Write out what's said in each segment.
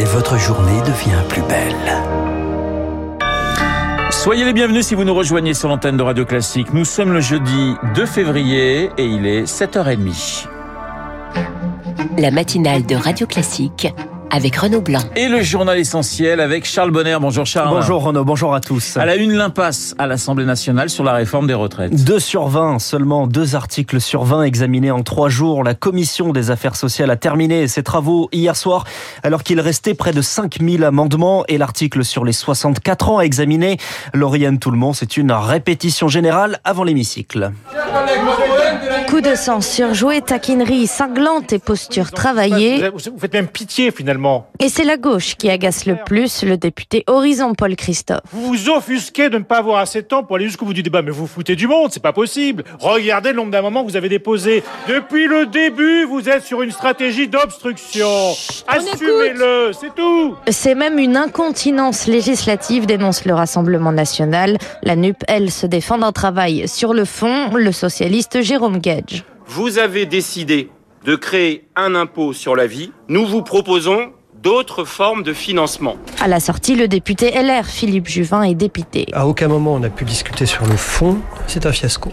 et votre journée devient plus belle. Soyez les bienvenus si vous nous rejoignez sur l'antenne de Radio Classique. Nous sommes le jeudi 2 février et il est 7h30. La matinale de Radio Classique avec Renaud Blanc. Et le journal essentiel avec Charles Bonner. Bonjour Charles. Bonjour Renaud, bonjour à tous. À la une, l'impasse à l'Assemblée nationale sur la réforme des retraites. 2 sur 20, seulement deux articles sur 20 examinés en trois jours. La commission des affaires sociales a terminé ses travaux hier soir alors qu'il restait près de 5000 amendements et l'article sur les 64 ans à examiner. Lauriane Tout-le-Monde, c'est une répétition générale avant l'hémicycle. Coup de sang surjoué, taquinerie cinglante et posture travaillée. Vous faites même pitié finalement. Et c'est la gauche qui agace le plus le député Horizon Paul Christophe. Vous vous offusquez de ne pas avoir assez de temps pour aller jusqu'au bout du débat, mais vous foutez du monde, c'est pas possible. Regardez le nombre d'amendements que vous avez déposés. Depuis le début, vous êtes sur une stratégie d'obstruction. Assumez-le, c'est tout. C'est même une incontinence législative, dénonce le Rassemblement national. La NUP, elle, se défend d'un travail sur le fond, le socialiste Jérôme Vous avez décidé de créer un impôt sur la vie. Nous vous proposons d'autres formes de financement. À la sortie, le député LR, Philippe Juvin, est dépité. À aucun moment on a pu discuter sur le fond. C'est un fiasco.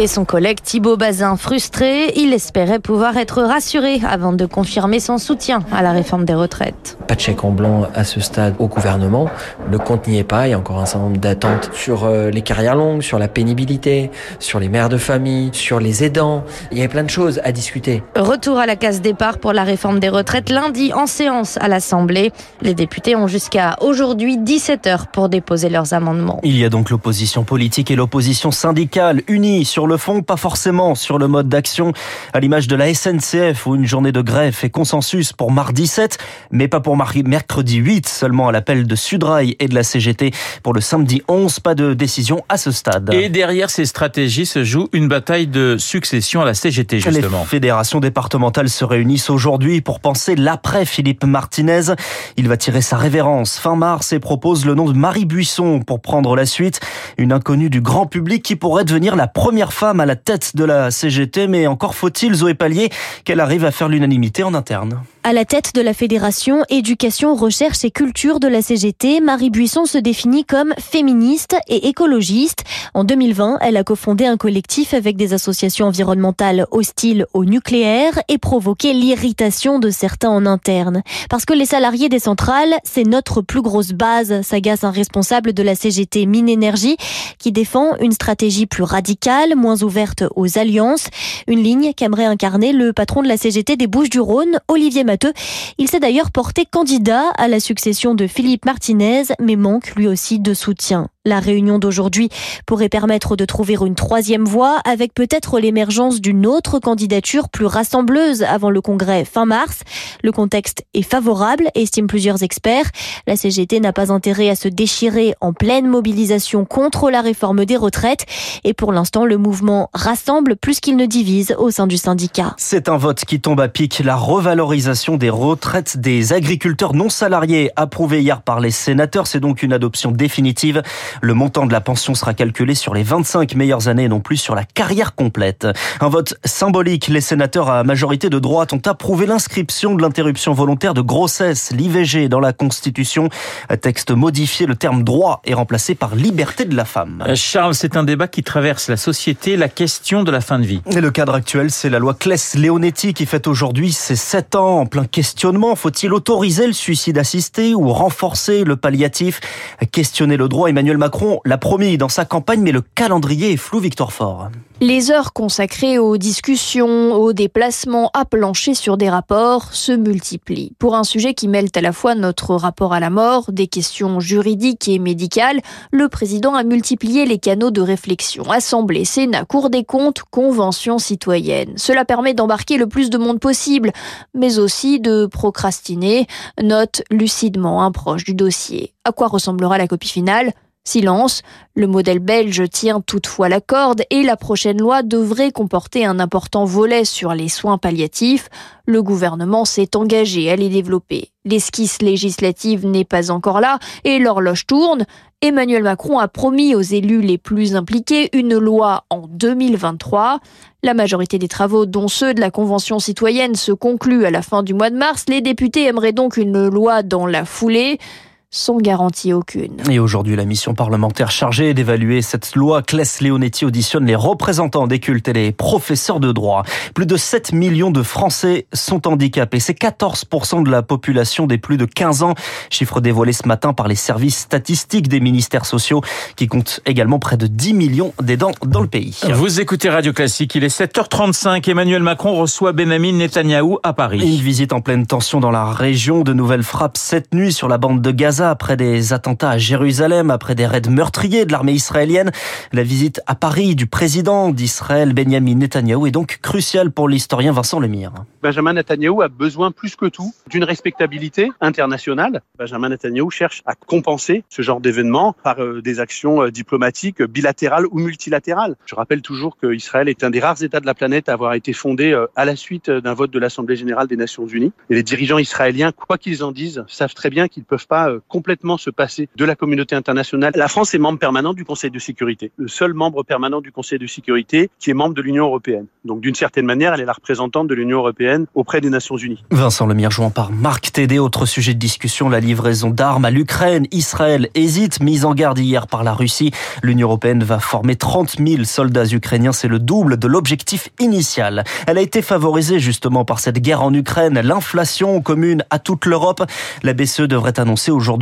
Et son collègue Thibault Bazin, frustré, il espérait pouvoir être rassuré avant de confirmer son soutien à la réforme des retraites. Pas de chèque en blanc à ce stade au gouvernement. Le compte n'y est pas. Il y a encore un certain nombre d'attentes sur euh, les carrières longues, sur la pénibilité, sur les mères de famille, sur les aidants. Il y a plein de choses à discuter. Retour à la case départ pour la réforme des retraites lundi en séance à l'Assemblée. Les députés ont jusqu'à aujourd'hui 17 heures pour déposer leurs amendements. Il y a donc l'opposition politique et l'opposition syndicale unis sur le fond, pas forcément sur le mode d'action, à l'image de la SNCF où une journée de grève fait consensus pour mardi 7, mais pas pour mercredi 8, seulement à l'appel de Sudrail et de la CGT. Pour le samedi 11, pas de décision à ce stade. Et derrière ces stratégies se joue une bataille de succession à la CGT justement. Les fédérations départementales se réunissent aujourd'hui pour penser l'après Philippe Martinez. Il va tirer sa révérence fin mars et propose le nom de Marie Buisson pour prendre la suite. Une inconnue du grand public qui pourrait devenir la première femme à la tête de la CGT, mais encore faut-il, Zoé Pallier, qu'elle arrive à faire l'unanimité en interne. À la tête de la Fédération Éducation, Recherche et Culture de la CGT, Marie Buisson se définit comme féministe et écologiste. En 2020, elle a cofondé un collectif avec des associations environnementales hostiles au nucléaire et provoqué l'irritation de certains en interne. Parce que les salariés des centrales, c'est notre plus grosse base, s'agace un responsable de la CGT Mine Énergie qui défend une stratégie plus radicale, moins ouverte aux alliances. Une ligne qu'aimerait incarner le patron de la CGT des Bouches-du-Rhône, Olivier Il s'est d'ailleurs porté candidat à la succession de Philippe Martinez, mais manque lui aussi de soutien. La réunion d'aujourd'hui pourrait permettre de trouver une troisième voie avec peut-être l'émergence d'une autre candidature plus rassembleuse avant le congrès fin mars. Le contexte est favorable, estiment plusieurs experts. La CGT n'a pas intérêt à se déchirer en pleine mobilisation contre la réforme des retraites et pour l'instant le mouvement rassemble plus qu'il ne divise au sein du syndicat. C'est un vote qui tombe à pic. La revalorisation des retraites des agriculteurs non salariés approuvée hier par les sénateurs, c'est donc une adoption définitive. Le montant de la pension sera calculé sur les 25 meilleures années et non plus sur la carrière complète. Un vote symbolique. Les sénateurs à majorité de droite ont approuvé l'inscription de l'interruption volontaire de grossesse, l'IVG, dans la Constitution. Un texte modifié, le terme droit est remplacé par liberté de la femme. Euh, Charles, c'est un débat qui traverse la société, la question de la fin de vie. Et le cadre actuel, c'est la loi Claes-Leonetti qui fête aujourd'hui ses 7 ans en plein questionnement. Faut-il autoriser le suicide assisté ou renforcer le palliatif? Questionner le droit, Emmanuel Macron l'a promis dans sa campagne, mais le calendrier est flou, Victor Fort. Les heures consacrées aux discussions, aux déplacements à plancher sur des rapports se multiplient. Pour un sujet qui mêle à la fois notre rapport à la mort, des questions juridiques et médicales, le président a multiplié les canaux de réflexion. Assemblée, Sénat, Cour des comptes, Convention citoyenne. Cela permet d'embarquer le plus de monde possible, mais aussi de procrastiner, note lucidement un proche du dossier. À quoi ressemblera la copie finale? Silence. Le modèle belge tient toutefois la corde et la prochaine loi devrait comporter un important volet sur les soins palliatifs. Le gouvernement s'est engagé à les développer. L'esquisse législative n'est pas encore là et l'horloge tourne. Emmanuel Macron a promis aux élus les plus impliqués une loi en 2023. La majorité des travaux, dont ceux de la Convention citoyenne, se concluent à la fin du mois de mars. Les députés aimeraient donc une loi dans la foulée sans garantie aucune. Et aujourd'hui, la mission parlementaire chargée d'évaluer cette loi Claes Leonetti auditionne les représentants des cultes et les professeurs de droit. Plus de 7 millions de Français sont handicapés. C'est 14% de la population des plus de 15 ans. Chiffre dévoilé ce matin par les services statistiques des ministères sociaux qui comptent également près de 10 millions d'aidants dans le pays. Vous écoutez Radio Classique, il est 7h35. Emmanuel Macron reçoit Benjamin Netanyahou à Paris. Une visite en pleine tension dans la région. De nouvelles frappes cette nuit sur la bande de Gaza après des attentats à Jérusalem, après des raids meurtriers de l'armée israélienne. La visite à Paris du président d'Israël, Benjamin Netanyahou, est donc cruciale pour l'historien Vincent Lemire. Benjamin Netanyahou a besoin plus que tout d'une respectabilité internationale. Benjamin Netanyahou cherche à compenser ce genre d'événements par euh, des actions euh, diplomatiques bilatérales ou multilatérales. Je rappelle toujours qu'Israël est un des rares États de la planète à avoir été fondé euh, à la suite d'un vote de l'Assemblée générale des Nations unies. Et les dirigeants israéliens, quoi qu'ils en disent, savent très bien qu'ils ne peuvent pas complètement se passer de la communauté internationale. La France est membre permanent du Conseil de sécurité, le seul membre permanent du Conseil de sécurité qui est membre de l'Union européenne. Donc d'une certaine manière, elle est la représentante de l'Union européenne auprès des Nations unies. Vincent Lemire jouant par Marc Tédé, autre sujet de discussion, la livraison d'armes à l'Ukraine. Israël hésite, mise en garde hier par la Russie. L'Union européenne va former 30 000 soldats ukrainiens, c'est le double de l'objectif initial. Elle a été favorisée justement par cette guerre en Ukraine, l'inflation commune à toute l'Europe. La BCE devrait annoncer aujourd'hui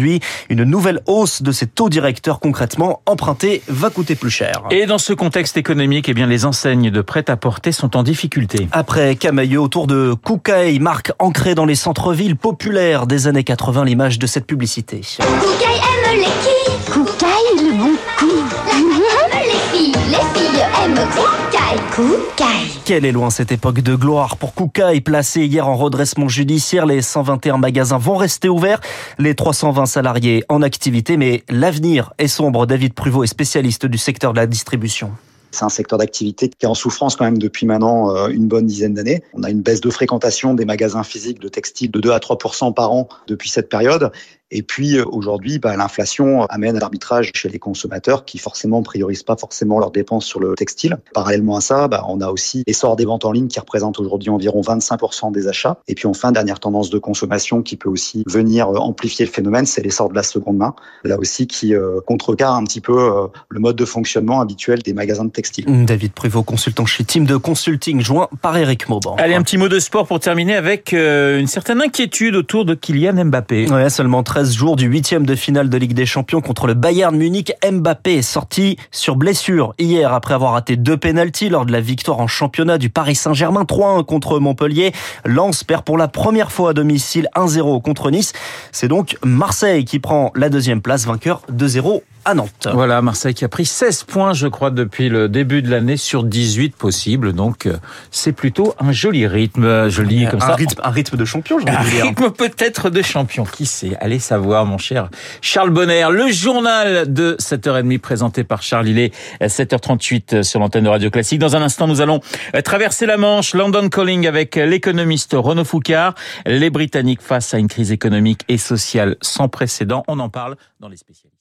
une nouvelle hausse de ses taux directeurs concrètement empruntés va coûter plus cher. Et dans ce contexte économique, eh bien, les enseignes de prêt-à-porter sont en difficulté. Après Camailleux autour de Koukaï, marque ancrée dans les centres-villes populaires des années 80, l'image de cette publicité. Koukaï aime les quilles. Koukaï, le bon Quelle est loin cette époque de gloire pour Koukaï, placé hier en redressement judiciaire. Les 121 magasins vont rester ouverts, les 320 salariés en activité, mais l'avenir est sombre. David Pruvot est spécialiste du secteur de la distribution. C'est un secteur d'activité qui est en souffrance quand même depuis maintenant euh, une bonne dizaine d'années. On a une baisse de fréquentation des magasins physiques de textiles de 2 à 3% par an depuis cette période. Et puis euh, aujourd'hui, bah, l'inflation amène à l'arbitrage chez les consommateurs qui forcément priorisent pas forcément leurs dépenses sur le textile. Parallèlement à ça, bah, on a aussi l'essor des ventes en ligne qui représentent aujourd'hui environ 25% des achats. Et puis enfin, dernière tendance de consommation qui peut aussi venir euh, amplifier le phénomène, c'est l'essor de la seconde main. Là aussi qui euh, contrecarre un petit peu le mode de fonctionnement habituel des magasins de textile. David Pruvot, consultant chez Team de Consulting, joint par Eric Mauban. Allez, un petit mot de sport pour terminer avec une certaine inquiétude autour de Kylian Mbappé. Ouais, seulement 13 jours du huitième de finale de Ligue des Champions contre le Bayern Munich. Mbappé est sorti sur blessure hier après avoir raté deux pénalties lors de la victoire en championnat du Paris Saint-Germain 3-1 contre Montpellier. Lens perd pour la première fois à domicile 1-0 contre Nice. C'est donc Marseille qui prend la deuxième place, vainqueur 2-0 à Nantes. Voilà, Marseille qui a pris 16 points, je crois, depuis le début de l'année sur 18 possibles. Donc, euh, c'est plutôt un joli rythme. Je lis comme un ça. Rythme, un rythme de champion, Un rythme peut-être de champion. Qui sait Allez savoir, mon cher Charles Bonner. Le journal de 7h30 présenté par Charles. Il est 7h38 sur l'antenne de Radio Classique. Dans un instant, nous allons traverser la Manche. London Calling avec l'économiste Renaud Foucard. Les Britanniques face à une crise économique et sociale sans précédent. On en parle dans les spécialistes.